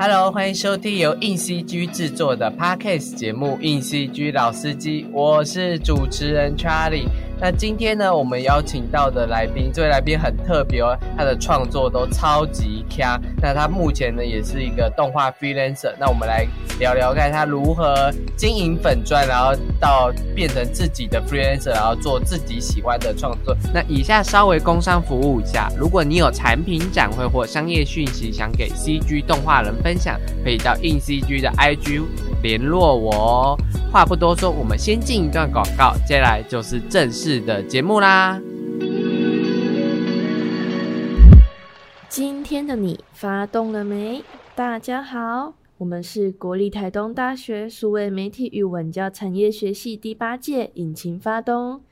Hello，欢迎收听由硬 CG 制作的 Podcast 节目《硬 CG 老司机》，我是主持人 Charlie。那今天呢，我们邀请到的来宾，这位来宾很特别哦，他的创作都超级强。那他目前呢，也是一个动画 freelancer。那我们来聊聊看他如何经营粉砖，然后到变成自己的 freelancer，然后做自己喜欢的创作。那以下稍微工商服务一下，如果你有产品展会或商业讯息想给 CG 动画人分享，可以到硬 CG 的 IG 联络我哦。话不多说，我们先进一段广告，接下来就是正式的节目啦。今天的你发动了没？大家好，我们是国立台东大学数位媒体与文教产业学系第八届引擎发动。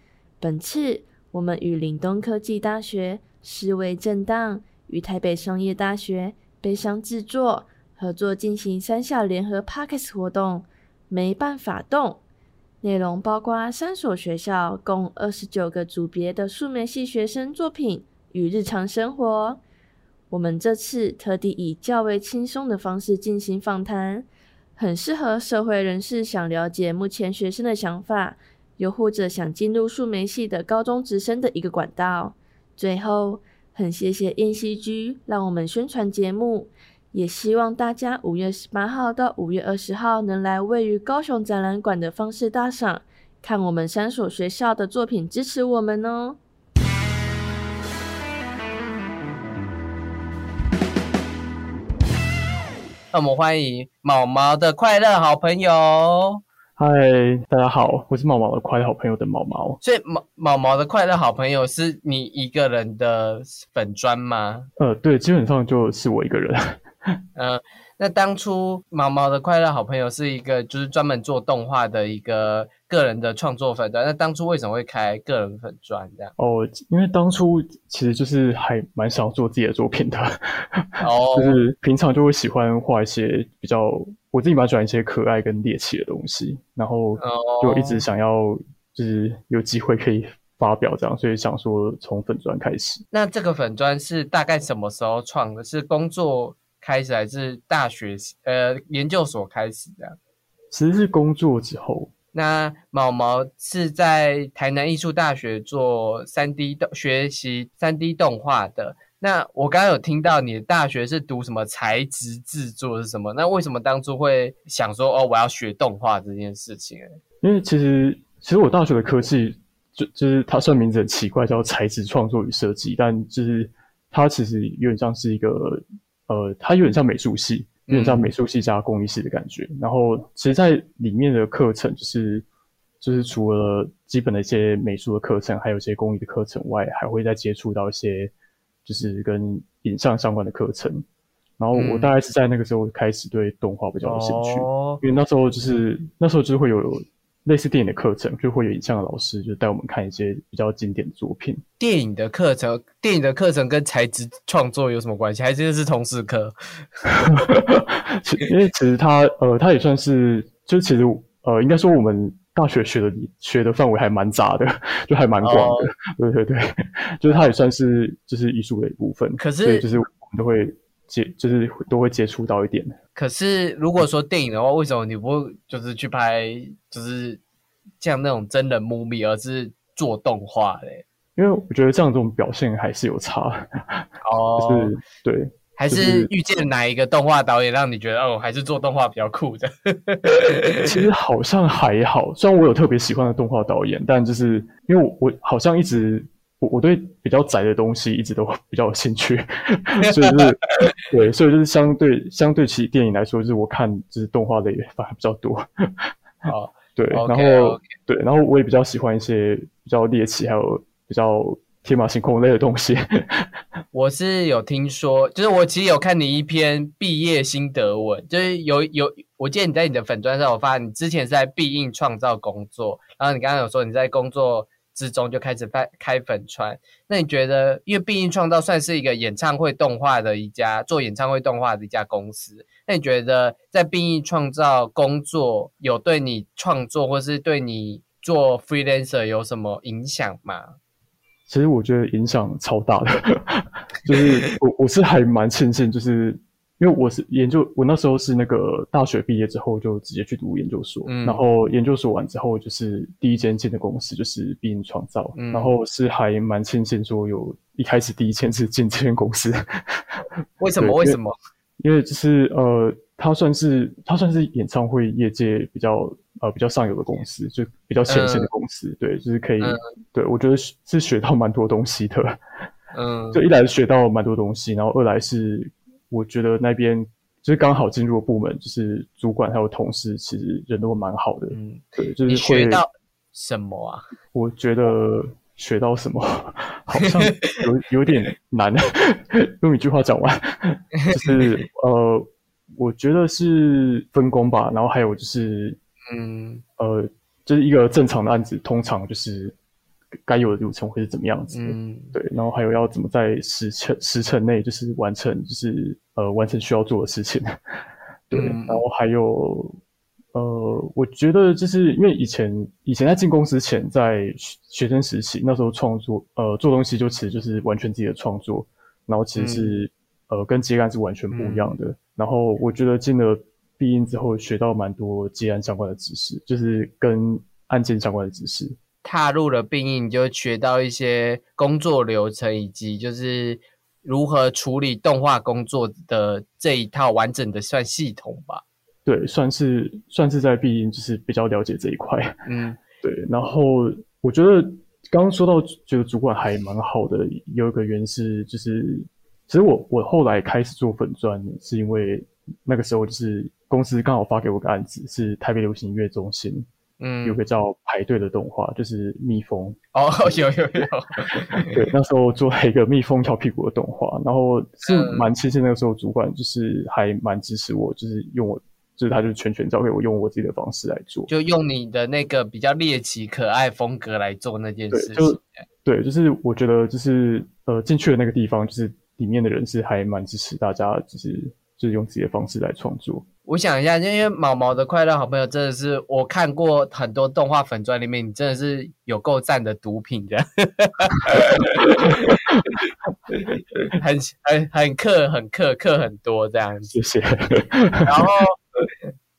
本次我们与岭东科技大学、思维正当与台北商业大学悲伤制作合作进行三校联合 Parkes 活动。没办法动，内容包括三所学校共二十九个组别的数媒系学生作品与日常生活。我们这次特地以较为轻松的方式进行访谈，很适合社会人士想了解目前学生的想法，又或者想进入数媒系的高中直升的一个管道。最后，很谢谢燕西居让我们宣传节目。也希望大家五月十八号到五月二十号能来位于高雄展览馆的方式大赏，看我们三所学校的作品，支持我们哦。那我们欢迎毛毛的快乐好朋友。嗨，大家好，我是毛毛的快乐好朋友的毛毛。所以毛毛毛的快乐好朋友是你一个人的粉砖吗？呃，对，基本上就是我一个人。嗯，那当初毛毛的快乐好朋友是一个就是专门做动画的一个个人的创作粉砖。那当初为什么会开个人粉砖这样？哦，因为当初其实就是还蛮想做自己的作品的。哦，就是平常就会喜欢画一些比较我自己蛮喜欢一些可爱跟猎奇的东西，然后就一直想要就是有机会可以发表这样，所以想说从粉砖开始。那这个粉砖是大概什么时候创的？是工作？开始还是大学呃研究所开始的，其实是工作之后。那毛毛是在台南艺术大学做三 D 动学习三 D 动画的。那我刚刚有听到你的大学是读什么材质制作是什么？那为什么当初会想说哦我要学动画这件事情？因为其实其实我大学的科技就就是它算名字很奇怪，叫材质创作与设计，但就是它其实有点像是一个。呃，它有点像美术系，有点像美术系加工艺系的感觉。然后，其实，在里面的课程，就是就是除了基本的一些美术的课程，还有一些工艺的课程外，还会再接触到一些就是跟影像相关的课程。然后，我大概是在那个时候开始对动画比较有兴趣，因为那时候就是那时候就会有。类似电影的课程，就会有影像的老师就带我们看一些比较经典的作品。电影的课程，电影的课程跟材质创作有什么关系？还是是同事课？因为其实它呃，它也算是，就其实呃，应该说我们大学学的学的范围还蛮杂的，就还蛮广的。对对对，就是它也算是就是艺术的一部分。可是就是我们都会接，就是都会接触到一点。可是如果说电影的话，为什么你不就是去拍，就是像那种真人 movie，而是做动画嘞？因为我觉得这样这种表现还是有差。哦，就是对，还是遇见哪一个动画导演让你觉得哦，还是做动画比较酷的？其实好像还好，虽然我有特别喜欢的动画导演，但就是因为我我好像一直。我我对比较窄的东西一直都比较有兴趣，所以就是 对，所以就是相对相对起电影来说，就是我看就是动画的也反而比较多。好，对，然后对，然后我也比较喜欢一些比较猎奇，还有比较天马行空类的东西。我是有听说，就是我其实有看你一篇毕业心得文，就是有有，我记得你在你的粉砖上，我发现你之前是在必应创造工作，然后你刚刚有说你在工作。之中就开始开开粉川，那你觉得，因为必应创造算是一个演唱会动画的一家做演唱会动画的一家公司，那你觉得在必应创造工作有对你创作或是对你做 freelancer 有什么影响吗？其实我觉得影响超大的，就是我我是还蛮庆幸，就是因为我是研究，我那时候是那个大学毕业之后就直接去读研究所，嗯然后研究所完之后就是第一间进的公司就是必应创造，嗯然后是还蛮庆幸说有一开始第一间是进这间公司，为什么？为什么？因为就是呃，它算是它算是演唱会业界比较呃比较上游的公司，就比较前线的公司，对，就是可以，嗯对我觉得是是学到蛮多东西的，嗯 就一来学到蛮多东西，然后二来是我觉得那边就是刚好进入的部门，就是主管还有同事其实人都蛮好的，嗯，对，就是你学到什么啊？我觉得学到什么好像 有有点难，用一句话讲完，就是呃，我觉得是分工吧，然后还有就是嗯呃，就是一个正常的案子，通常就是该有的流程会是怎么样子的，嗯对，然后还有要怎么在时辰时辰内就是完成，就是呃完成需要做的事情，对，嗯然后还有呃，我觉得就是因为以前以前在进公司前，在学学生时期那时候创作呃做东西就其实就是完全自己的创作，然后其实是、呃跟接案是完全不一样的。然后我觉得进了毕业之后，学到蛮多接案相关的知识，就是跟案件相关的知识。踏入了病印，你就学到一些工作流程，以及就是如何处理动画工作的这一套完整的算系统吧。对，算是算是在必应就是比较了解这一块。嗯 对，然后我觉得刚刚说到觉得主管还蛮好的，有一个原因是就是，其实我我后来开始做粉钻，是因为那个时候就是公司刚好发给我个案子，是台北流行音乐中心有嗯，个叫排队的动画，就是蜜蜂。哦，有 有有，对，那时候做了一个蜜蜂跳屁股的动画，然后是嗯蛮庆幸那个时候主管就是还蛮支持我，就是用我，就是他就是全权交给我，用我自己的方式来做。就用你的那个比较猎奇可爱风格来做那件事情。就对，就是我觉得就是呃进去的那个地方，就是里面的人是还蛮支持大家，就是就是用自己的方式来创作。我想一下，因为毛毛的快乐好朋友真的是我看过很多动画粉砖里面，你真的是有够赞的毒品的，很很很克很克克很多这样子。谢谢。然后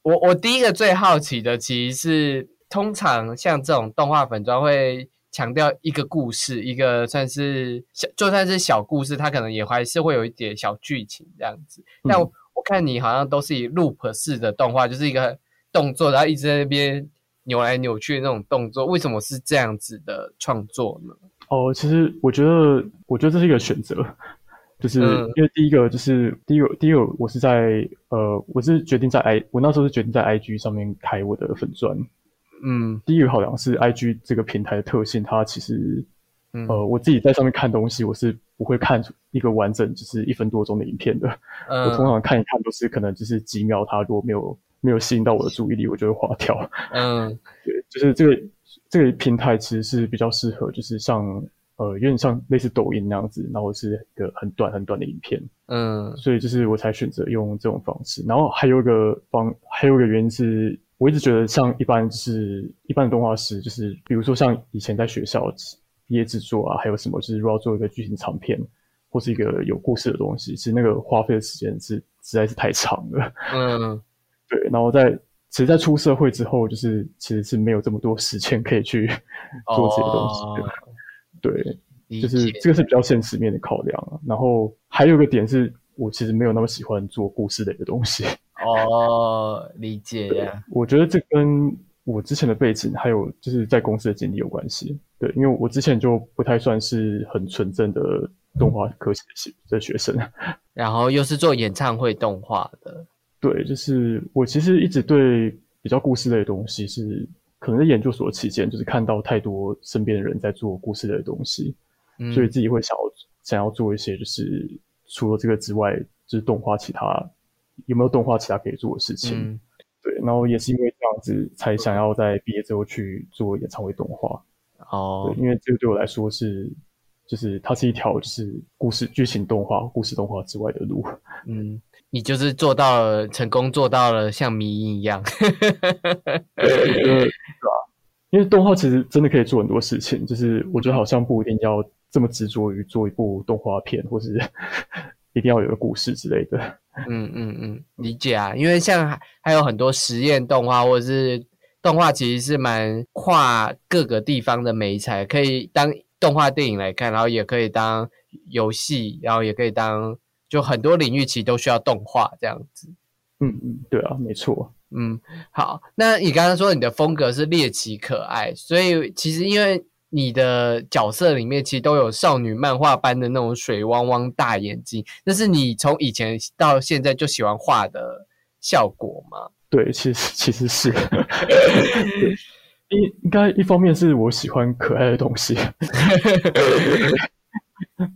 我我第一个最好奇的其实是，通常像这种动画粉砖会强调一个故事，一个算是小，就算是小故事，它可能也还是会有一点小剧情这样子。但嗯我我看你好像都是以 loop 式的动画，就是一个动作，然后一直在那边扭来扭去的那种动作，为什么是这样子的创作呢？哦，其实我觉得，我觉得这是一个选择，就是嗯因为第一个就是第一个第一个，我是在呃，我是决定在 i，我那时候是决定在 IG 上面开我的粉砖。嗯第一个考量是 IG 这个平台的特性，它其实嗯呃，我自己在上面看东西，我是不会看一个完整就是一分多钟的影片的。我通嗯常看一看都是可能就是几秒，它如果没有没有吸引到我的注意力，我就会划掉。嗯 对，就是这个这个平台其实是比较适合，就是像呃有点像类似抖音那样子，然后是一个很短很短的影片，嗯所以就是我才选择用这种方式。然后还有一个方，还有一个原因是，我一直觉得像一般就是一般的动画师，就是比如说像以前在学校毕业制作啊，还有什么就是如果要做一个剧情长片或是一个有故事的东西，其实那个花费的时间是实在是太长了。嗯对，然后在其实，在出社会之后，就是其实是没有这么多时间可以去做这些东西的。哦对，就是解这个是比较现实面的考量啊。然后还有一个点是我其实没有那么喜欢做故事类的东西。哦，理解呀。我觉得这跟我之前的背景还有就是在公司的经历有关系。对，因为我之前就不太算是很纯正的动画科系的学的学生。然后又是做演唱会动画的，对，就是我其实一直对比较故事类的东西是，可能在研究所期间，就是看到太多身边的人在做故事类的东西，嗯所以自己会想要想要做一些，就是除了这个之外，就是动画其他有没有动画其他可以做的事情。嗯对，然后也是因为这样子，才想要在毕业之后去做演唱会动画。哦对，因为这个对我来说是，就是它是一条就是故事剧情动画、故事动画之外的路。嗯，你就是做到了，成功做到了像迷音一样，我觉得对吧？因为动画其实真的可以做很多事情，就是我觉得好像不一定要这么执着于做一部动画片，或是一定要有个故事之类的。嗯嗯嗯，理解啊，因为像还还有很多实验动画或者是动画，其实是蛮跨各个地方的美材，可以当动画电影来看，然后也可以当游戏，然后也可以当就很多领域其实都需要动画这样子。嗯嗯，对啊，没错。嗯，好，那你刚刚说你的风格是猎奇可爱，所以其实因为你的角色里面其实都有少女漫画般的那种水汪汪大眼睛，那是你从以前到现在就喜欢画的效果吗？对，其实其实是，应应该一方面是我喜欢可爱的东西，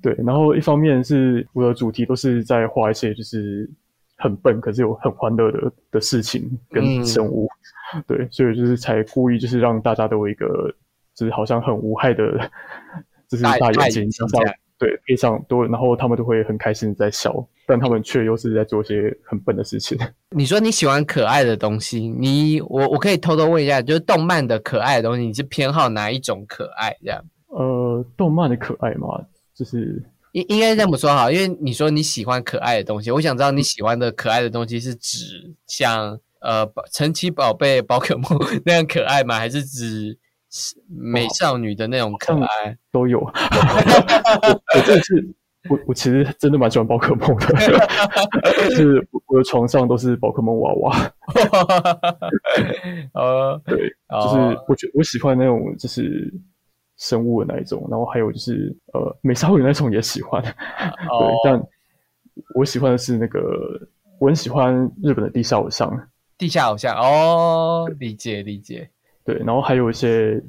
对，然后一方面是我的主题都是在画一些就是很笨可是有很欢乐的的事情跟生物，对，所以就是才故意就是让大家都有一个就是好像很无害的，就是大眼睛对配上多，然后他们都会很开心的在笑。但他们却又是在做些很笨的事情。你说你喜欢可爱的东西，你我我可以偷偷问一下，就是动漫的可爱的东西，你是偏好哪一种可爱？这样？呃，动漫的可爱嘛，就是应应该这么说哈，因为你说你喜欢可爱的东西，我想知道你喜欢的可爱的东西是指像呃神奇宝贝、宝可梦 那样可爱吗？还是指美少女的那种可爱？都有。我这次。我我其实真的蛮喜欢宝可梦的，就是我的床上都是宝可梦娃娃。呃，对，就是我觉我喜欢那种就是生物的那一种，然后还有就是呃美少女那种也喜欢。对，但我喜欢的是那个我很喜欢日本的地下偶像。地下偶像哦，理解理解。对，然后还有一些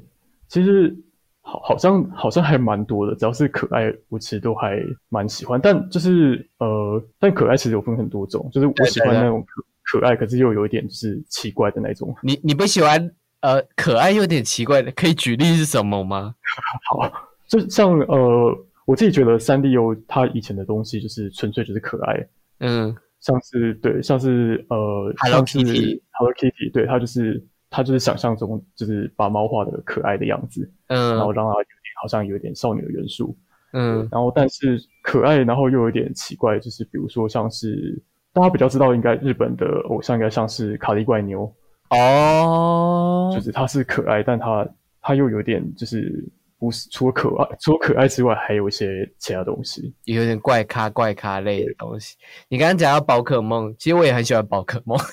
其实。好，好像好像还蛮多的，只要是可爱，我其实都还蛮喜欢。但就是呃，但可爱其实有分很多种，就是我喜欢那种可可爱，可是又有一点就是奇怪的那种。你你不喜欢呃可爱又有点奇怪的，可以举例是什么吗？好，就像呃，我自己觉得三 D U 它以前的东西就是纯粹就是可爱，嗯，像是对，像是呃，Hello Kitty，Hello Kitty，对，它就是。他就是想象中，就是把猫画的可爱的样子，嗯，然后让它有点好像有点少女的元素，嗯，然后但是可爱，然后又有点奇怪，就是比如说像是大家比较知道，应该日本的偶像应该像是卡利怪牛，哦，就是他是可爱，但他他又有点就是。不是除了可爱，除了可爱之外，还有一些其他东西，有点怪咖怪咖类的东西。你刚刚讲到宝可梦，其实我也很喜欢宝可梦。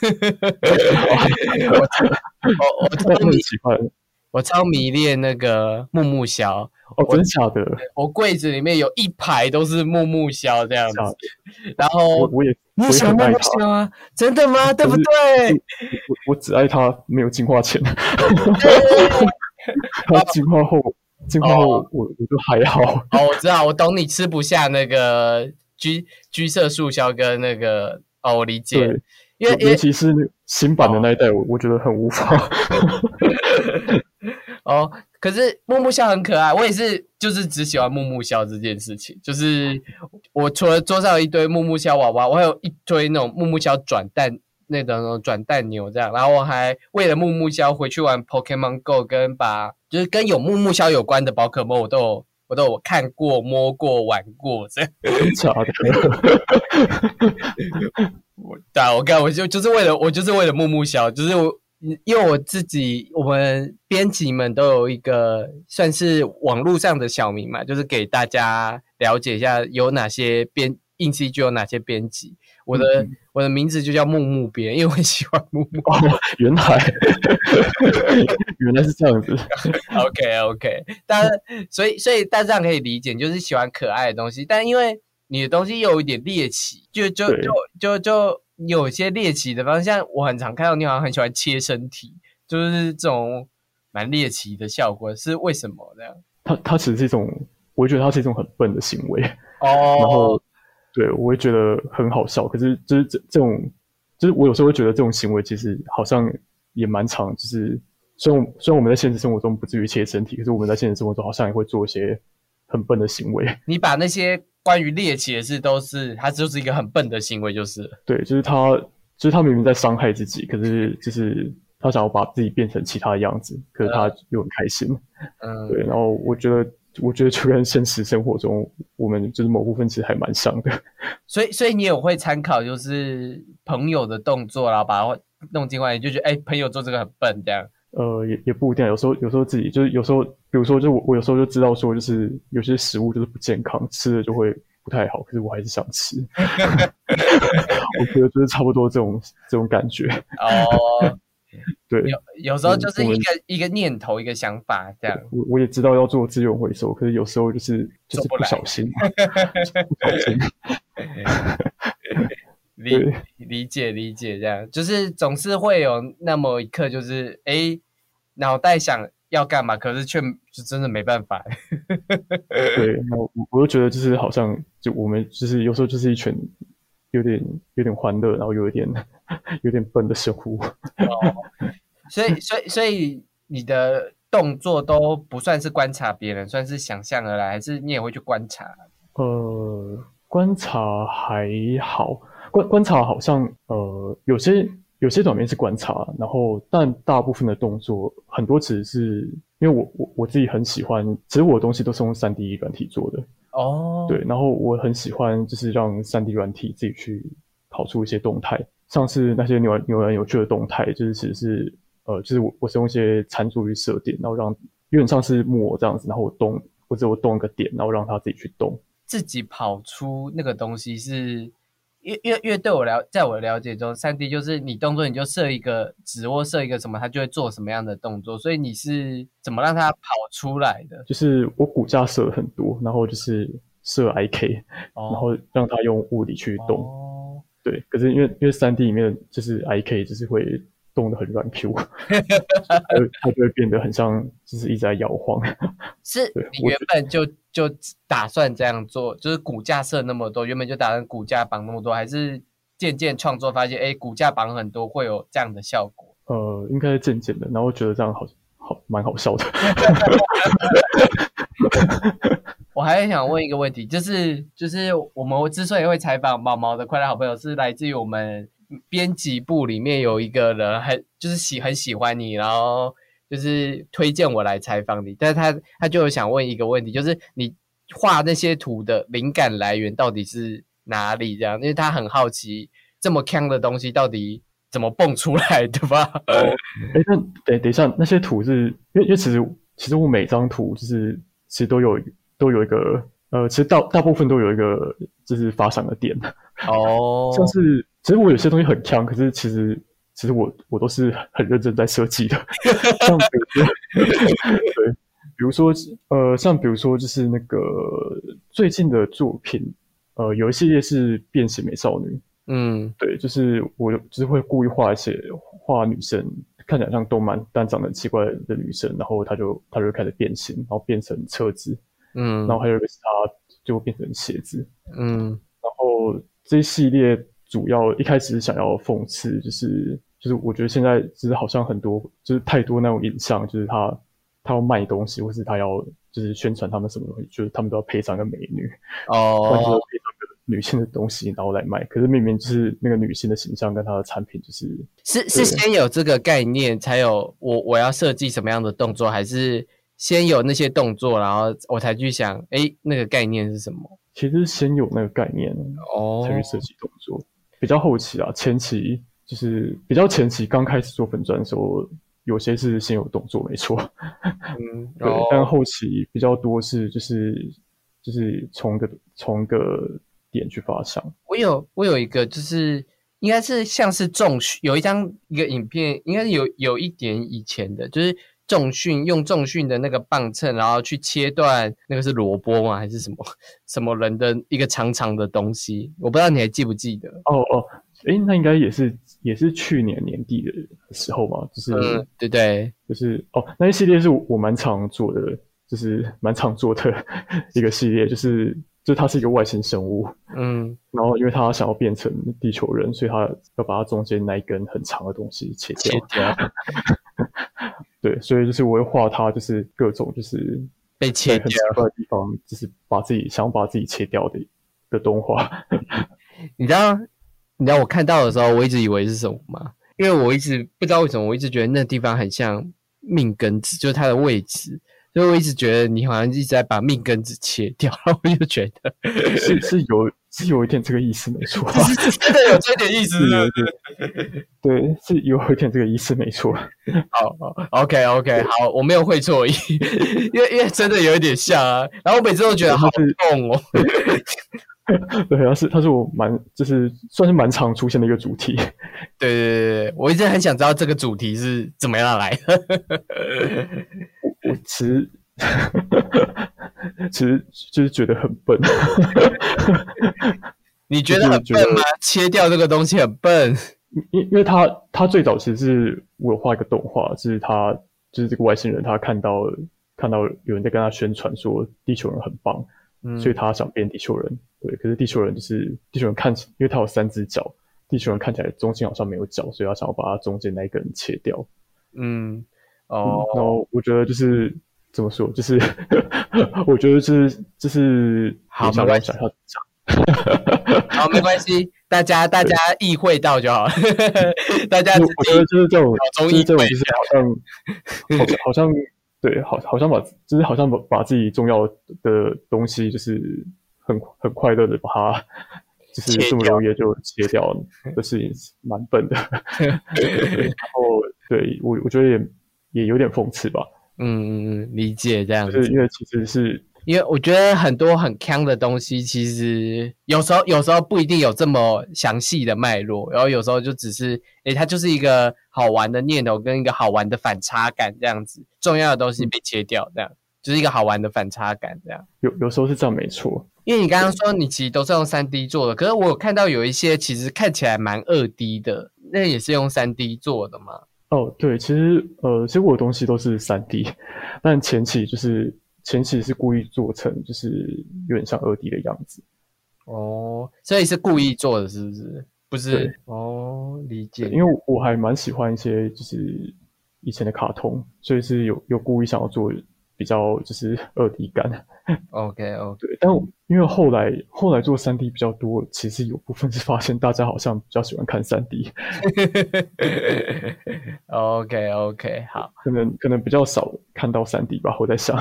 我我 超迷喜欢，我超迷恋那个木木枭。哦，真的假的？我柜子里面有一排都是木木枭这样子。然后我也木喜木木枭啊？真的吗？对不对？我我只爱他没有进化前，他进化后。进化后，我我就还好。哦，我知道，我懂你吃不下那个橘橘色树梢跟那个哦，我理解。对，因为尤其是新版的那一代，我我觉得很无法。哦，可是木木笑很可爱，我也是，就是只喜欢木木笑这件事情。就是我除了桌上有一堆木木笑娃娃，我还有一堆那种木木笑转蛋。那种转蛋牛这样，然后我还为了木木笑回去玩 Pokemon Go，跟把就是跟有木木笑有关的宝可梦，我都有我都有看过、摸过、玩过这样。假的？我对啊，我干我就就是为了我就是为了木木笑，就是我因为我自己我们编辑们都有一个算是网络上的小名嘛，就是给大家了解一下有哪些编硬 CG 有哪些编辑。我的我的名字就叫木木编，因为我喜欢木木。哦原来 原来是这样子。OK OK，但所以所以大家可以理解，就是喜欢可爱的东西，但因为你的东西又有一点猎奇，就就就就就有些猎奇的方向。我很常看到你好像很喜欢切身体，就是这种蛮猎奇的效果，是为什么这样？它它其实是一种，我觉得它是一种很笨的行为哦。然后。对，我会觉得很好笑。可是，就是这这种，就是我有时候会觉得这种行为其实好像也蛮长。就是虽然虽然我们在现实生活中不至于切身体，可是我们在现实生活中好像也会做一些很笨的行为。你把那些关于猎奇的事都是，他就是一个很笨的行为，就是对，就是他，就是他明明在伤害自己，可是就是他想要把自己变成其他的样子，可是他又很开心。嗯，对。然后我觉得，我觉得就跟现实生活中我们就是某部分其实还蛮像的。所以，所以你也会参考就是朋友的动作，然后把它弄进来，你就觉得哎，朋友做这个很笨这样。呃，也也不一定，有时候有时候自己就是有时候，比如说，就我我有时候就知道说，就是有些食物就是不健康，吃了就会不太好，可是我还是想吃。我觉得就是差不多这种这种感觉。哦，对，有有时候就是一个一个念头，一个想法这样。我我也知道要做资源回收，可是有时候就是就是不小心，不小心。理理解理解，这样就是总是会有那么一刻，就是哎，脑袋想要干嘛，可是却就真的没办法。对，那我我就觉得就是好像就我们就是有时候就是一群有点有点欢乐，然后有一点 有点笨的生物。所以所以所以你的动作都不算是观察别人，算是想象而来，还是你也会去观察？呃，观察还好。观观察好像呃有些有些短片是观察，然后但大部分的动作很多只是因为我我我自己很喜欢，其实我的东西都是用三 D 软体做的哦，对，然后我很喜欢就是让三 D 软体自己去跑出一些动态，像是那些扭扭来扭去的动态，就是其实是呃就是我我是用一些参数去设定，然后让有点像是木偶这样子，然后我动或者我动一个点，然后让它自己去动，自己跑出那个东西是。越越越对我了，在我了解中，三 D 就是你动作你就设一个指或设一个什么，它就会做什么样的动作。所以你是怎么让它跑出来的？就是我骨架设很多，然后就是设 IK，然后让它用物理去动。哦，对。可是因为因为三 D 里面就是 IK 就是会。动的很软 Q，它它就会变得很像，就是一直在摇晃。是你原本就就打算这样做，就是骨架设那么多，原本就打算骨架绑那么多，还是渐渐创作发现，哎，骨架绑很多会有这样的效果？呃，应该是渐渐的，然后觉得这样好好蛮好笑的。我还想问一个问题，就是就是我们之所以会采访毛毛的快乐好朋友，是来自于我们。编辑部里面有一个人，很就是喜很喜欢你，然后就是推荐我来采访你。但是他他就想问一个问题，就是你画那些图的灵感来源到底是哪里？这样，因为他很好奇这么坑的东西到底怎么蹦出来的吧？哎，那等等一下，那些图是因为因为其实其实我每张图就是其实都有都有一个呃，其实大大部分都有一个就是发散的点哦，像是。其实我有些东西很强，可是其实其实我我都是很认真在设计的。像比如说，对，比如说呃，像比如说就是那个最近的作品，呃，有一系列是变形美少女。嗯，对，就是我就是会故意画一些画女生看起来像动漫，但长得奇怪的女生，然后她就她就开始变形，然后变成车子。嗯，然后还有一个是她就变成鞋子。嗯，然后这一系列。主要一开始想要讽刺，就是就是我觉得现在就是好像很多就是太多那种影像，就是他他要卖东西，或是他要就是宣传他们什么东西，就是他们都要配上个美女哦，或者配上个女性的东西，然后来卖。可是明明就是那个女性的形象跟她的产品，就是是是先有这个概念，才有我我要设计什么样的动作，还是先有那些动作，然后我才去想，哎，那个概念是什么？其实先有那个概念哦，才去设计动作。比较后期啊，前期就是比较前期刚开始做粉砖的时候，有些是先有动作，没错。嗯，对。但后期比较多是就是就是从个从个点去发想。我有我有一个就是应该是像是重训，有一张一个影片，应该是有有一点以前的，就是重训用重训的那个磅秤，然后去切断那个是萝卜吗？还是什么 什么人的一个长长的东西？我不知道你还记不记得？哦哦，诶，那应该也是也是去年年底的时候吧，就是对对，就是哦，那一系列是我蛮常做的，就是蛮常做的 一个系列，就是就是它是一个外星生物，嗯，然后因为他想要变成地球人，所以他要把它中间那一根很长的东西切掉。对，所以就是我会画他，就是各种就是被切很奇怪的地方，就是把自己想把自己切掉的的动画。你知道，你知道我看到的时候，我一直以为是什么吗？因为我一直不知道为什么，我一直觉得那地方很像命根子，就是它的位置。所以我一直觉得你好像一直在把命根子切掉，然后我就觉得是是有是有一点这个意思没错，是真的有这点意思，是有点 对，是有一点这个意思没错。好好，OK OK，好，我没有会错意，因为因为真的有一点像啊，然后我每次都觉得好痛哦。对，他是他是我蛮就是算是蛮常出现的一个主题。对对对对，我一直很想知道这个主题是怎么样来的。其实 其实就是觉得很笨。你觉得很笨吗？切掉这个东西很笨？因因为他他最早其实是我画一个动画，就是他就是这个外星人，他看到看到有人在跟他宣传说地球人很棒，所以他想变地球人。对，可是地球人就是地球人看起，因为他有三只脚，地球人看起来中间好像没有脚，所以他想要把它中间那一根切掉。嗯，哦，然后我觉得就是怎么说，就是 我觉得就是就是好，没关系，好，没关系，大家大家意会到就好，大家我觉得就是这种就是这种就是好像好像好像对，好好像把就是好像把把自己重要的东西就是。很很快乐的把它，就是这么容易就切掉的事情，蛮笨的。然后，对我我觉得也也有点讽刺吧。嗯嗯嗯，理解这样。就是因为其实是因为我觉得很多很坑的东西，其实有时候有时候不一定有这么详细的脉络，然后有时候就只是，诶，它就是一个好玩的念头跟一个好玩的反差感这样子，重要的东西被切掉，这样就是一个好玩的反差感这样。有有时候是这样，没错。因为你刚刚说你其实都是用三 D 做的，可是我有看到有一些其实看起来蛮二 D 的，那也是用三 D 做的吗？哦，对，其实呃，其实我的东西都是三 D，但前期就是前期是故意做成就是有点像二 D 的样子。哦，所以是故意做的，是不是？不是？哦，理解。因为我还蛮喜欢一些就是以前的卡通，所以是有有故意想要做。比较就是二 D 感，OK OK，对，但因为后来后来做三 D 比较多，其实有部分是发现大家好像比较喜欢看三 D，OK OK，好，可能可能比较少看到三 D 吧，我在想，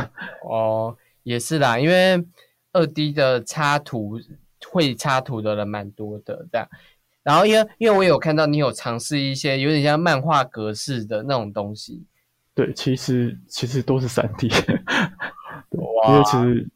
哦，也是啦，因为二 D 的插图会插图的人蛮多的，这样，然后因为因为我有看到你有尝试一些有点像漫画格式的那种东西。对，其实其实都是三 D，因为其实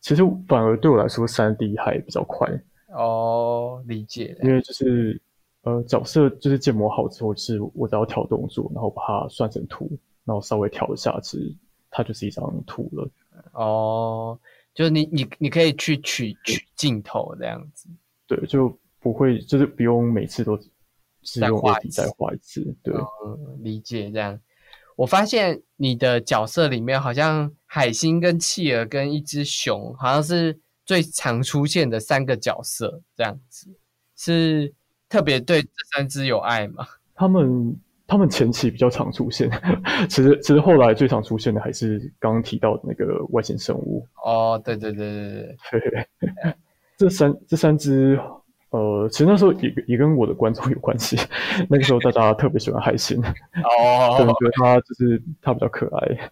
其实反而对我来说，三 D 还比较快哦，理解。因为就是呃，角色就是建模好之后，是我只要调动作，然后把它算成图，然后稍微调一下，其实它就是一张图了。哦，就是你你你可以去取取镜头这样子，对，就不会就是不用每次都是用画笔再画一次，对，理解这样。我发现你的角色里面好像海星、跟企鹅、跟一只熊，好像是最常出现的三个角色，这样子是特别对这三只有爱吗？他们他们前期比较常出现，其实其实后来最常出现的还是刚刚提到的那个外星生物。哦，对对对对对对，这三这三只。呃，其实那时候也也跟我的观众有关系。那个时候大家特别喜欢海星，哦，可能觉得他就是他比较可爱。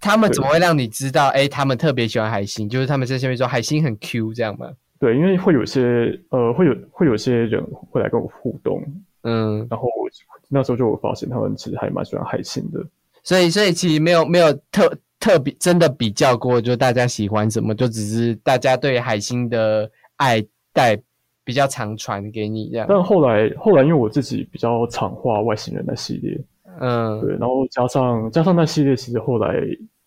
他们怎么会让你知道？哎，他们特别喜欢海星，就是他们在下面说海星很 Q 这样吗？对，因为会有些呃，会有会有些人会来跟我互动，嗯，然后那时候就有发现他们其实还蛮喜欢海星的。所以，所以其实没有没有特特别真的比较过，就大家喜欢什么，就只是大家对海星的爱。带比较常传给你这样，但后来后来因为我自己比较常画外星人的系列，嗯，对，然后加上加上那系列其实后来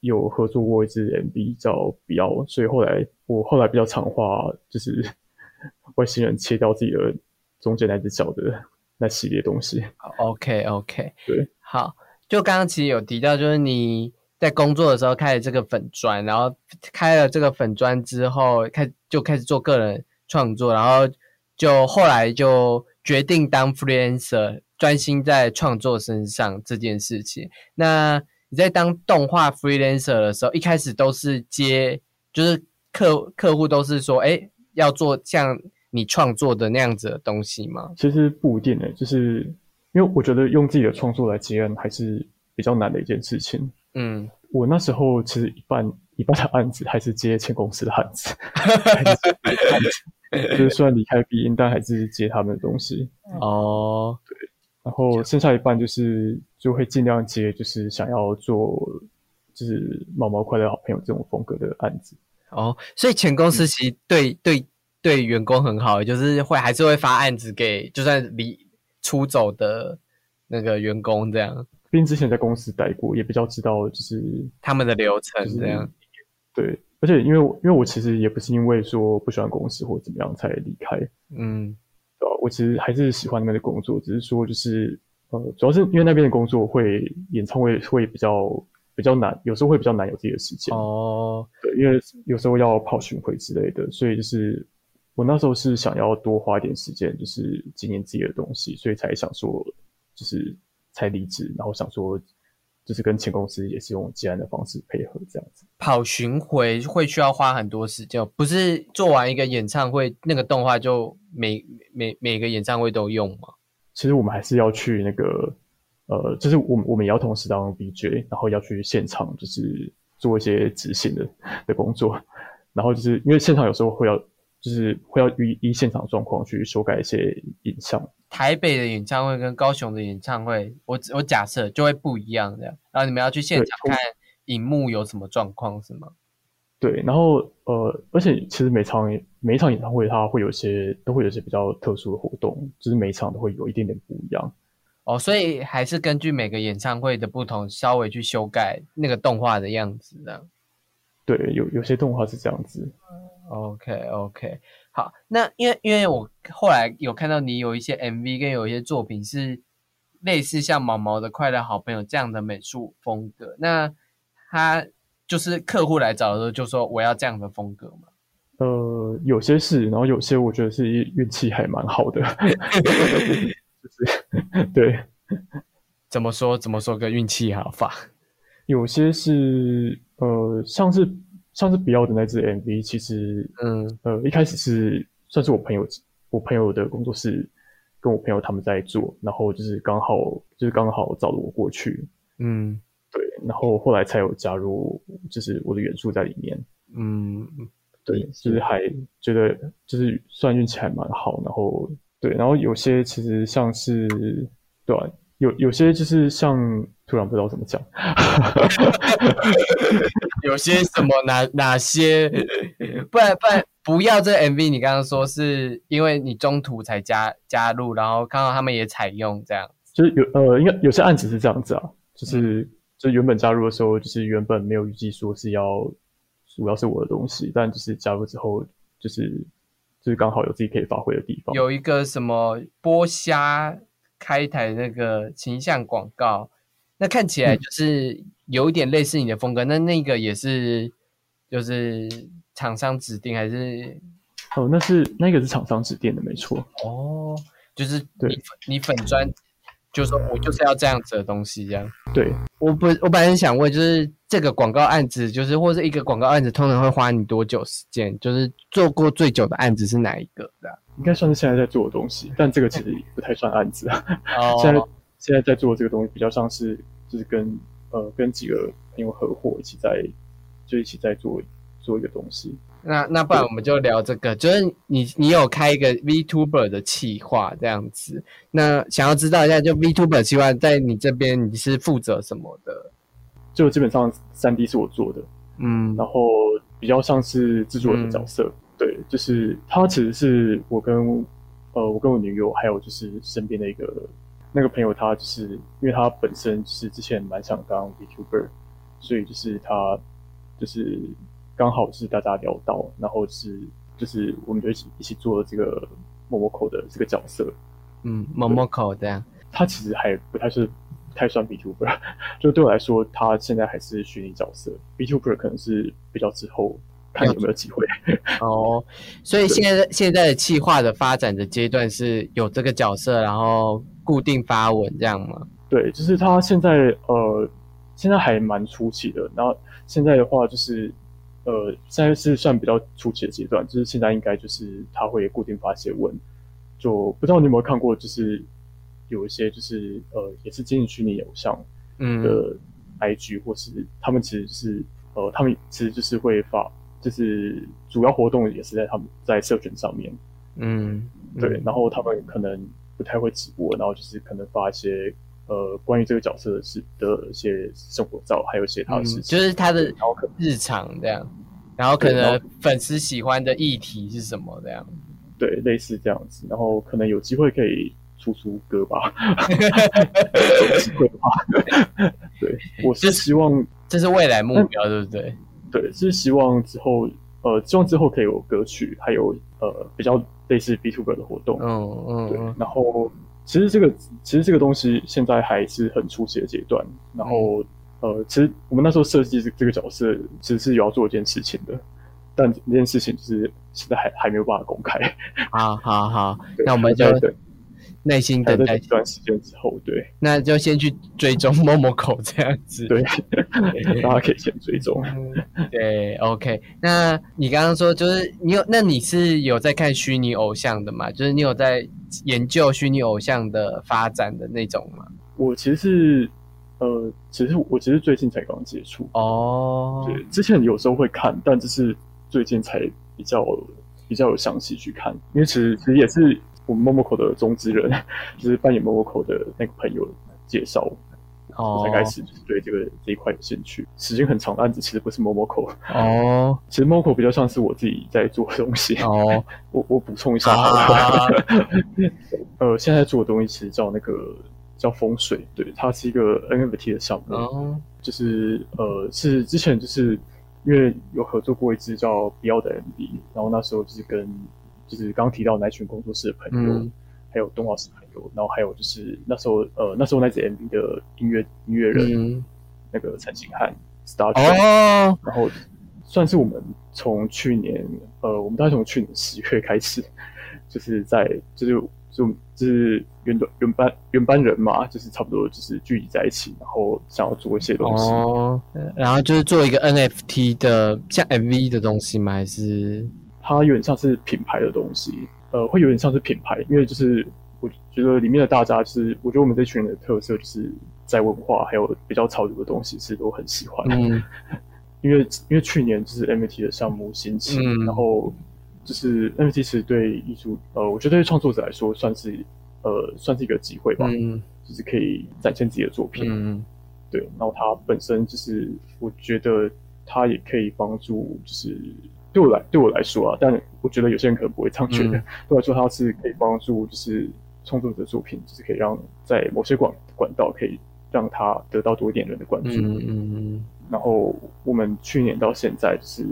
有合作过一支 MV 叫比较，所以后来我后来比较常画就是 外星人切掉自己的中间那只脚的那系列东西。OK OK，对，好，就刚刚其实有提到，就是你在工作的时候开了这个粉砖，然后开了这个粉砖之后，开就开始做个人。创作，然后就后来就决定当 freelancer，专心在创作身上这件事情。那你在当动画 freelancer 的时候，一开始都是接，就是客客户都是说，哎，要做像你创作的那样子的东西吗？其实不一定诶，就是因为我觉得用自己的创作来接案还是比较难的一件事情。嗯，我那时候其实一半一半的案子还是接前公司的案子，就是虽然离开必应，但还是接他们的东西。哦，对然后剩下一半就是就会尽量接，就是想要做就是毛毛快乐好朋友这种风格的案子。哦，所以前公司其实对对对员工很好，就是会还是会发案子给就算离出走的那个员工这样。毕竟之前在公司待过，也比较知道就是他们的流程这样。对，而且因为因为我其实也不是因为说不喜欢公司或怎么样才离开，嗯，对吧？我其实还是喜欢那边的工作，只是说就是呃，主要是因为那边的工作会演唱会会比较比较难，有时候会比较难有自己的时间哦。对，因为有时候要跑巡回之类的，所以就是我那时候是想要多花一点时间，就是经营自己的东西，所以才想说就是。才离职，然后想说，就是跟前公司也是用接案的方式配合这样子。跑巡回会需要花很多时间，不是做完一个演唱会，那个动画就每每每个演唱会都用吗？其实我们还是要去那个，呃，就是我们我们也要同时当 BJ，然后要去现场，就是做一些执行的的工作，然后就是因为现场有时候会要，就是会要依依现场状况去修改一些影像。台北的演唱会跟高雄的演唱会，我我假设就会不一样这样。然后你们要去现场看荧幕有什么状况是吗？对，然后呃，而且其实每场每一场演唱会它会有些都会有些比较特殊的活动，就是每场都会有一点点不一样。哦，所以还是根据每个演唱会的不同，稍微去修改那个动画的样子这样。对，有有些动画是这样子。OK OK。好，那因为因为我后来有看到你有一些 MV 跟有一些作品是类似像毛毛的快乐好朋友这样的美术风格，那他就是客户来找的时候就说我要这样的风格嘛？呃，有些是，然后有些我觉得是运气还蛮好的，就是 对，怎么说怎么说个运气好法？有些是呃，像是。上次比奥的那支 MV，其实，嗯，呃，一开始是算是我朋友，我朋友的工作室跟我朋友他们在做，然后就是刚好就是刚好找了我过去，嗯，对，然后后来才有加入，就是我的元素在里面，嗯，对，就是还觉得就是算运气还蛮好，然后对，然后有些其实像是对。有有些就是像突然不知道怎么讲，有些什么哪哪些，不然不然不要这 MV。你刚刚说是因为你中途才加加入，然后看到他们也采用这样，就是有呃，应该有些案子是这样子啊，就是就原本加入的时候，就是原本没有预计说是要主要是我的东西，但就是加入之后，就是就是刚好有自己可以发挥的地方。有一个什么剥虾。开一台那个形象广告，那看起来就是有一点类似你的风格。那那个也是，就是厂商指定还是？哦，那是那个是厂商指定的，没错。哦，就是你你粉砖，就说我就是要这样子的东西，这样。对，我不，我本来想问，就是这个广告案子，就是或者一个广告案子，通常会花你多久时间？就是做过最久的案子是哪一个？这样。应该算是现在在做的东西，但这个其实不太算案子啊。现在现在在做这个东西，比较像是就是跟呃跟几个朋友合伙一起在就一起在做做一个东西。那那不然我们就聊这个，就是你你有开一个 VTuber 的企划这样子。那想要知道一下，就 VTuber 企划在你这边你是负责什么的？就基本上三 D 是我做的，嗯，然后比较像是制作人的角色。对，就是他其实是我跟呃我跟我女友还有就是身边的一个那个朋友，他就是因为他本身是之前蛮想当 VTuber，所以就是他就是刚好是大家聊到，然后是就是我们就一起一起做了这个某某口的这个角色，嗯，某某口这样，他其实还不太是太算 Btuber，就对我来说，他现在还是虚拟角色，Btuber 可能是比较之后。看有没有机会 哦，所以现在现在的企划的发展的阶段是有这个角色，然后固定发文这样吗？对，就是他现在呃，现在还蛮初期的。然后现在的话，就是呃，现在是算比较初期的阶段，就是现在应该就是他会固定发一些文，就不知道你有没有看过，就是有一些就是呃，也是经营虚拟偶像的 IG 或是他们其实是呃，他们其实就是会发，就是主要活动也是在他们在社群上面，嗯，对，然后他们可能不太会直播，然后就是可能发一些呃关于这个角色的事的一些生活照，还有一些他的事情，就是他的日常这样，然后可能粉丝喜欢的议题是什么这样。对类似这样子，然后可能有机会可以出出歌吧，有机会的话，对，我是希望这是未来目标，对不对？对，是希望之后呃，希望之后可以有歌曲，还有呃比较类似 B to B 的活动，嗯嗯。对，然后其实这个其实这个东西现在还是很初期的阶段，然后、呃，其实我们那时候设计这这个角色其实是有要做一件事情的，但这件事情就是现在还还没有办法公开，好好好，那我们就耐心等待一，段时间之后，对那就先去追踪某某口这样子。对，大家可以先追踪。对，OK。那你刚刚说就是你有，那你是有在看虚拟偶像的嘛？就是你有在研究虚拟偶像的发展的那种吗？我其实是呃，其实我其实最近才刚接触，哦，对，之前有时候会看，但就是最近才比较比较有详细去看，因为其实其实也是我们 Momoko 的中之人，就是扮演 Momoko 的那个朋友介绍，哦我才开始就是对这个这一块有兴趣。时间很长的案子其实不是 Momoko，哦其实 Momoko 比较像是我自己在做的东西。哦 我我补充一下好了，啊 呃，现在做的东西其实叫那个叫风水，对，它是一个 NFT 的项目。哦就是呃，是之前就是因为有合作过一支叫《Beyond 的 MV》，然后那时候就是跟就是刚刚提到的那群工作室的朋友，嗯还有动画师朋友，然后还有就是那时候呃那时候那支 MV 的音乐音乐人、嗯那个陈星汉 Star t 哦然后算是我们从去年呃我们大概从去年十月开始，就是在就是就就是原本原班原班人马，就是差不多就是聚集在一起，然后想要做一些东西。哦，然后就是做一个 NFT 的像 MV 的东西吗？还是它有点像是品牌的东西，呃，会有点像是品牌，因为就是我觉得里面的大家就是，我觉得我们这群人的特色就是在文化还有比较潮流的东西是都很喜欢，嗯。因为因为去年就是 MT 的项目兴起，嗯。然后就是 MT 其实对艺术，呃，我觉得对创作者来说算是呃算是一个机会吧，嗯。就是可以展现自己的作品，嗯。对，然后它本身就是，我觉得它也可以帮助，就是对我来对我来说啊，但我觉得有些人可能不会这样觉得。嗯。对我来说，它是可以帮助，就是创作者的作品，就是可以让在某些管管道可以让他得到多一点人的关注。嗯嗯然后我们去年到现在就是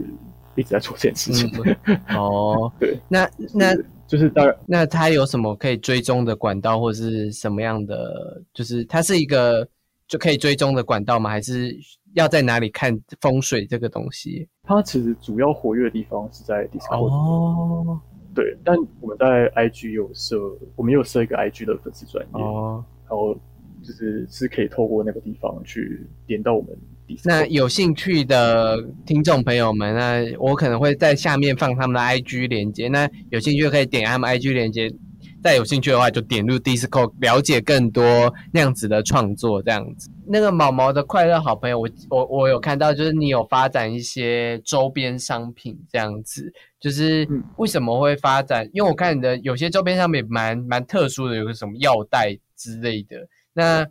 一直在做这件事情。嗯，哦，对，那那就是就是大概那它有什么可以追踪的管道，或是什么样的？就是它是一个就可以追踪的管道吗？还是要在哪里看风水这个东西？它其实主要活跃的地方是在 Discord。哦对，但我们在 IG 有设，我们有设一个 IG 的粉丝专业。哦，然后就是是可以透过那个地方去连到我们。那有兴趣的听众朋友们，那我可能会在下面放他们的 IG 连接，那有兴趣可以点他们 IG 连接。再有兴趣的话，就点入 Discord 了解更多那样子的创作，这样子。那个毛毛的快乐好朋友，我我我有看到，就是你有发展一些周边商品这样子，就是嗯为什么会发展？因为我看你的有些周边商品蛮蛮特殊的，有个什么药袋之类的。那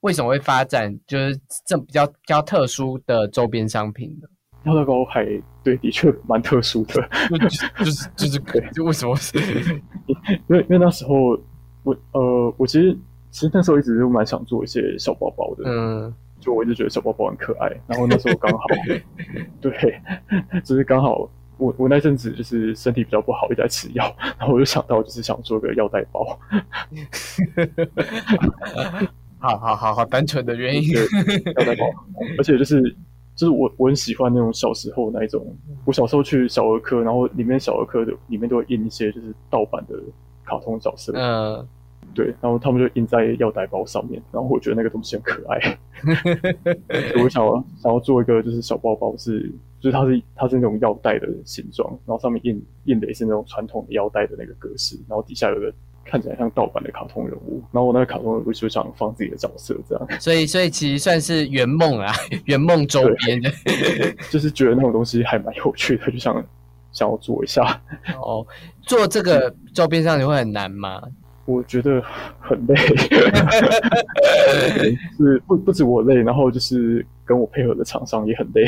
为什么会发展就是这比较比较特殊的周边商品呢？腰带包还对，的确蛮特殊的，就就是就是就为什么？是？因为因为那时候我呃我其实其实那时候一直都蛮想做一些小包包的，嗯。就我一直觉得小包包很可爱，然后那时候刚好 对，就是刚好我我那阵子就是身体比较不好，一直在吃药，然后我就想到就是想做个腰带包，好好好好单纯的原因。对，腰带包，而且就是就是我我很喜欢那种小时候那一种，我小时候去小儿科，然后里面小儿科的里面都会印一些就是盗版的卡通角色，嗯。对，然后他们就印在药袋包上面，然后我觉得那个东西很可爱，我想要想要做一个就是小包包是，就是它是它是那种药袋的形状，然后上面印印的也是那种传统的腰带的那个格式，然后底下有个看起来像盗版的卡通人物，然后我那个卡通人物就想放自己的角色这样，所以所以其实算是圆梦啊，圆梦周边的，就是觉得那种东西还蛮有趣的，就想想要做一下。哦，做这个周边上你会很难吗？我觉得很累，是不不止我累，然后就是跟我配合的厂商也很累。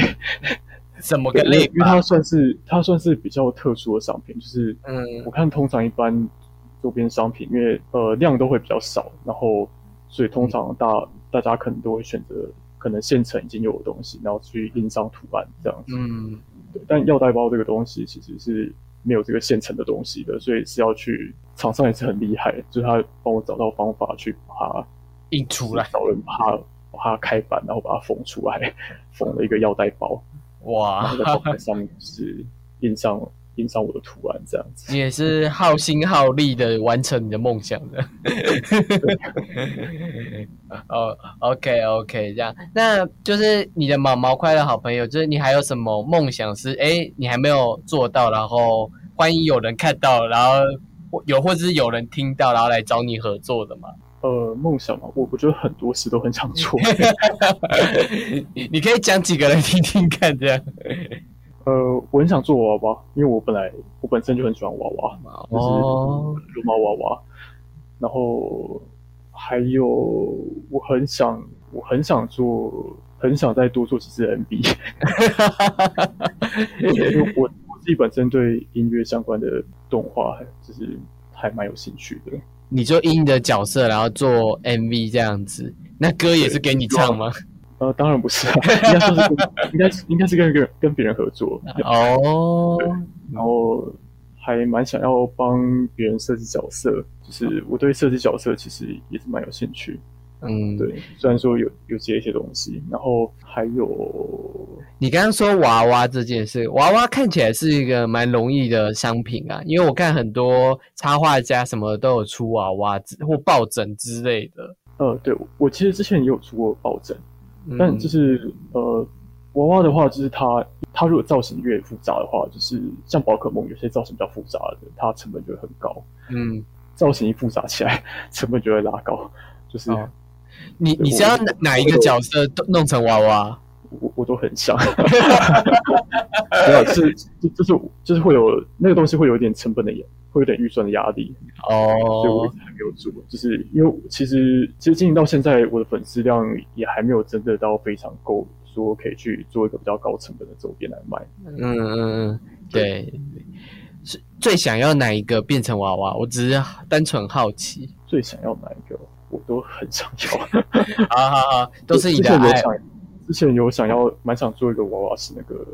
怎么个累？因为它算是它算是比较特殊的商品，就是嗯我看通常一般周边商品，因为呃量都会比较少，然后所以通常大大家可能都会选择可能现成已经有的东西，然后去印上图案这样子。嗯对，但药袋包这个东西其实是没有这个现成的东西的，所以是要去厂商也是很厉害，就是他帮我找到方法去把它印出来找人把它把它开板，然后把它缝出来，缝了一个药袋包，然哇后，在包板上面是印上印上我的图案这样子。你也是耗心耗力的完成你的梦想的。哦，OK OK，这样，那就是你的毛毛快乐好朋友，就是你还有什么梦想是哎你还没有做到，然后欢迎有人看到，然后或有或者是有人听到，然后来找你合作的吗？呃，梦想嘛，我我觉得很多事都很想做。你你可以讲几个来听听看，这样。呃，我很想做娃娃，因为我本来我本身就很喜欢娃娃，就是哦，绒毛娃娃。然后还有我很想，我很想做，很想再多做几次 MV，因为我我自己本身对音乐相关的动画就是还蛮有兴趣的。你就音的角色，然后做 MV 这样子，那歌也是给你唱吗？呃，当然不是啊，应该说是跟应该是应该是跟跟跟别人合作，哦，然后还蛮想要帮别人设计角色，就是我对设计角色其实也是蛮有兴趣。嗯，对，虽然说有有接一些东西，然后还有你刚刚说娃娃这件事，娃娃看起来是一个蛮容易的商品啊，因为我看很多插画家什么都有出娃娃或抱枕之类的，呃，对我其实之前也有出过抱枕，嗯但就是呃娃娃的话，就是它它如果造型越复杂的话，就是像宝可梦有些造型比较复杂的，它成本就会很高。嗯，造型一复杂起来，成本就会拉高。就是哦你你是要哪哪一个角色都弄成娃娃？我我都很想，没有是就就是就是会有那个东西会有一点成本的压，会有点预算的压力哦，所以我一哦直，还没有做。就是因为其实其实经营到现在，我的粉丝量也还没有真的到非常够，说可以去做一个比较高成本的周边来卖。嗯嗯嗯，对，是最想要哪一个变成娃娃？我只是单纯好奇。最想要哪一个，我都很想要。好好好，都是你之的爱。之前有想要蛮想做一个娃娃是那个，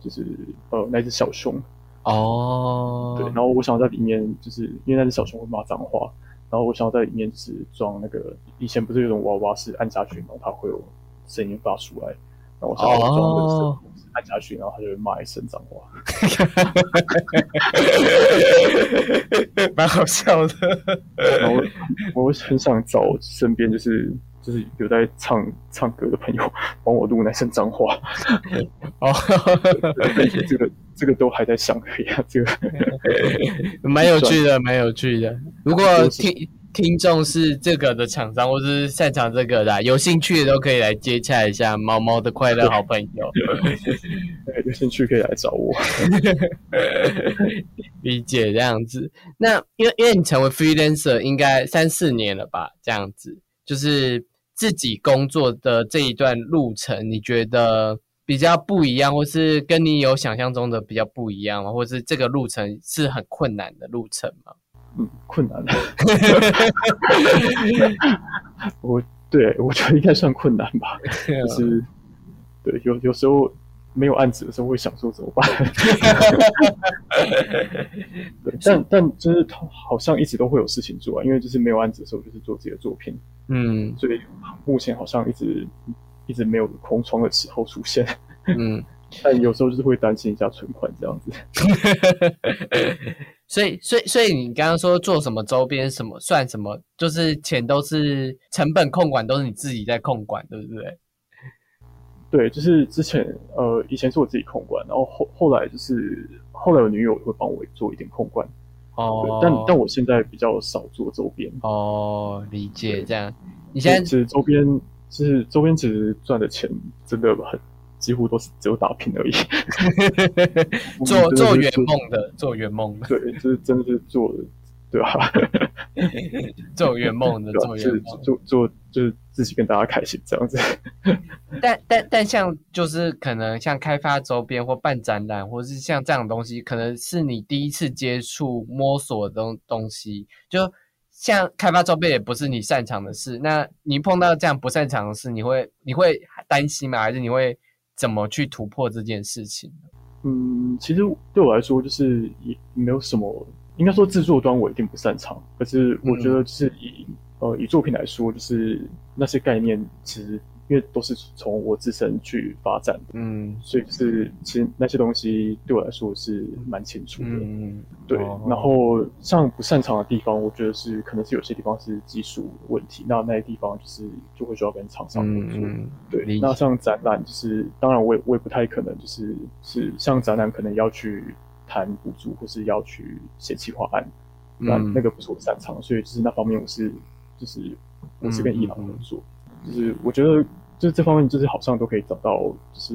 就是呃那只小熊，哦，对，然后我想在里面，就是因为那只小熊会骂脏话，然后我想要在里面就是装那个以前不是有种娃娃是按下去，然后它会有声音发出来，然后我想要装那个声哦音，是按下去，然后它就会骂一声脏话。蛮好笑的。然后我 很想找身边就是就是有在唱唱歌的朋友帮我录那声脏话，哦，这个这个都还在想而已啊，这个 蛮有趣的，蛮有趣的。如果听听众是这个的厂商，或者是擅长这个的啊、有兴趣的都可以来接洽一下猫猫的快乐好朋友。呃有兴趣可以来找我。理解这样子。那因为因为你成为 freelancer 应该三四年了吧？这样子，就是自己工作的这一段路程，你觉得比较不一样，或是跟你有想象中的比较不一样吗？或是这个路程是很困难的路程吗？嗯，困难。我对我觉得应该算困难吧，就是对有有时候没有案子的时候会想说怎么办，对，但但就是他好像一直都会有事情做啊，因为就是没有案子的时候就是做自己的作品，嗯所以目前好像一直一直没有空窗的时候出现，嗯，但有时候就是会担心一下存款这样子。所以，所以，所以你刚刚说做什么周边，什么算什么，就是钱都是成本控管，都是你自己在控管，对不对？对，就是之前呃，以前是我自己控管，然后后后来就是后来我女友会帮我做一点控管，哦，但但我现在比较少做周边。哦，理解这样。你现在其实周边，其实周边其实赚的钱真的很，几乎都是只有打拼而已。做做圆梦的，做圆梦的，对，就是真的是做。对吧？做圆梦的，做圆梦，做做就是自己跟大家开心这样子。但但但像就是可能像开发周边或办展览，或是像这样东西，可能是你第一次接触摸索的东东西。就像开发周边也不是你擅长的事，那你碰到这样不擅长的事，你会你会担心吗？还是你会怎么去突破这件事情？嗯，其实对我来说，就是也没有什么。应该说制作端我一定不擅长，可是我觉得是以呃以作品来说，就是那些概念其实因为都是从我自身去发展，嗯，所以就是其实那些东西对我来说是蛮清楚的，嗯，对。然后像不擅长的地方，我觉得是可能是有些地方是技术问题，那那些地方就是就会需要跟厂商合作，对。那像展览，就是当然我也我也不太可能就是是像展览可能要去。谈补助或是要去写企划案，那那个不是我擅长，所以就是那方面我是就是我是跟伊朗合作，就是我觉得就是这方面就是好像都可以找到就是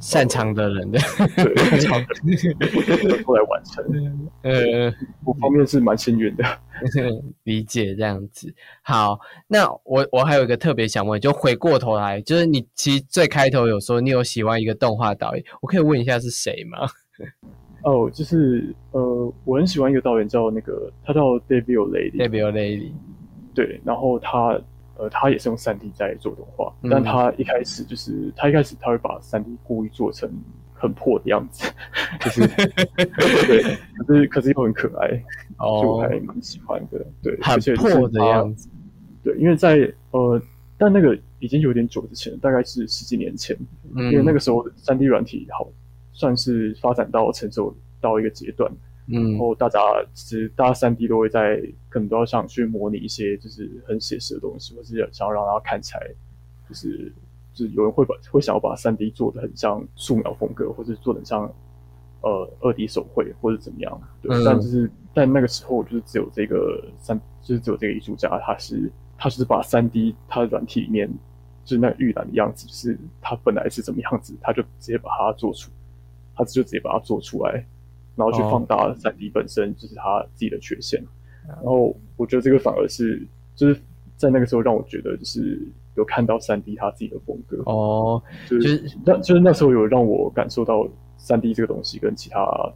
擅长的人的，对擅长的人 都来完成。呃，我方面是蛮幸运的，理解这样子。好，那我我还有一个特别想问，就回过头来，就是你其实最开头有说你有喜欢一个动画导演，我可以问一下是谁吗？哦，就是呃，我很喜欢一个导演，叫那个他叫 David O'Leary。David O'Leary，对，然后他呃，他也是用三 D 在做动画，但他一开始就是他一开始他会把三 D 故意做成很破的样子，就是 对，可是可是又很可爱，就我还蛮喜欢的，对，很破的样子，对，因为在呃，但那个已经有点久之前，大概是十几年前，因为那个时候三 D 软体好。算是发展到成熟到一个阶段，嗯，然后大家其实大家三 D 都会在可能都要想去模拟一些就是很写实的东西，或是想要让它看起来就是就是有人会把会想要把三 D 做的很像素描风格，或者做的像呃二 D 手绘或者怎么样，对，但就是但那个时候就是只有这个三就是只有这个艺术家，他是他是把三 D 他的软体里面就是那个预览的样子，就是他本来是怎么样子，他就直接把它做出。他就直接把它做出来，然后去放大三 D 本身就是他自己的缺陷。然后我觉得这个反而是就是在那个时候让我觉得就是有看到三 D 他自己的风格哦，就是那就是那时候有让我感受到三 D 这个东西跟其他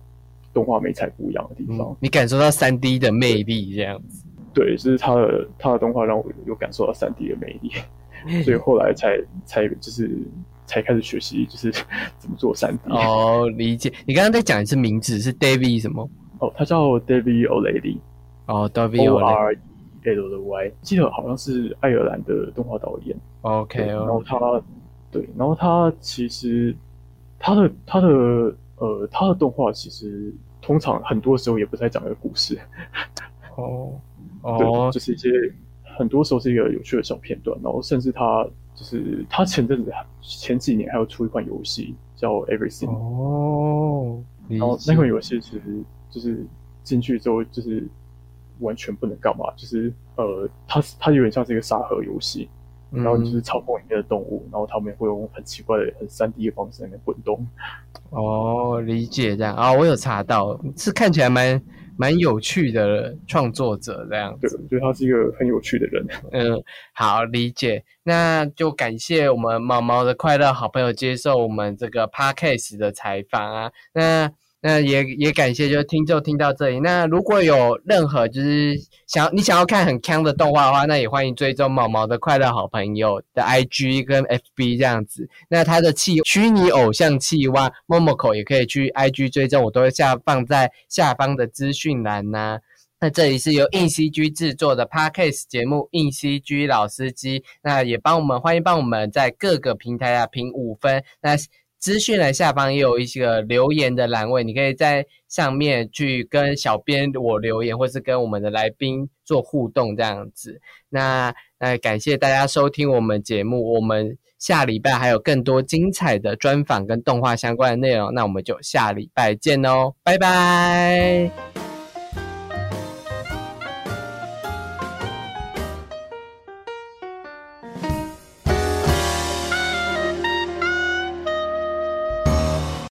动画美彩不一样的地方。你感受到三 D 的魅力这样子？对，就是他的他的动画让我有感受到三 D 的魅力，所以后来才才就是。才开始学习，就是 怎么做三 D 哦，理解。你刚刚在讲一次名字是 David 什么？哦，他叫 David O'Leary。哦，David O R E L Y，记得好像是爱尔兰的动画导演。OK，然后他，对，然后他其实他的他的呃他的动画其实通常很多时候也不太讲一个故事。哦 哦，就是一些很多时候是一个有趣的小片段，然后甚至他。就是他前阵子前几年还有出一款游戏叫 Everything 哦，然后那款游戏其实就是进去之后就是完全不能干嘛，就是呃，它它有点像是一个沙盒游戏，然后就是操控里面的动物，然后他们会用很奇怪的很三 D 的方式在那滚动。哦，理解这样啊，我有查到是看起来蛮。蛮有趣的创作者这样，对，我觉得他是一个很有趣的人。嗯，好理解，那就感谢我们毛毛的快乐好朋友接受我们这个 podcast 的采访啊，那。那也也感谢，就是听众听到这里。那如果有任何就是想你想要看很康的动画的话，那也欢迎追踪毛毛的快乐好朋友的 IG 跟 FB 这样子。那他的气虚拟偶像气蛙 Momoko 也可以去 IG 追踪，我都会下放在下方的资讯栏呐。那这里是由硬 CG 制作的 Podcast 节目硬 CG 老司机，那也帮我们欢迎帮我们在各个平台啊评五分。那资讯栏下方也有一些留言的栏位，你可以在上面去跟小编我留言，或是跟我们的来宾做互动这样子。那那感谢大家收听我们节目，我们下礼拜还有更多精彩的专访跟动画相关的内容，那我们就下礼拜见哦，拜拜。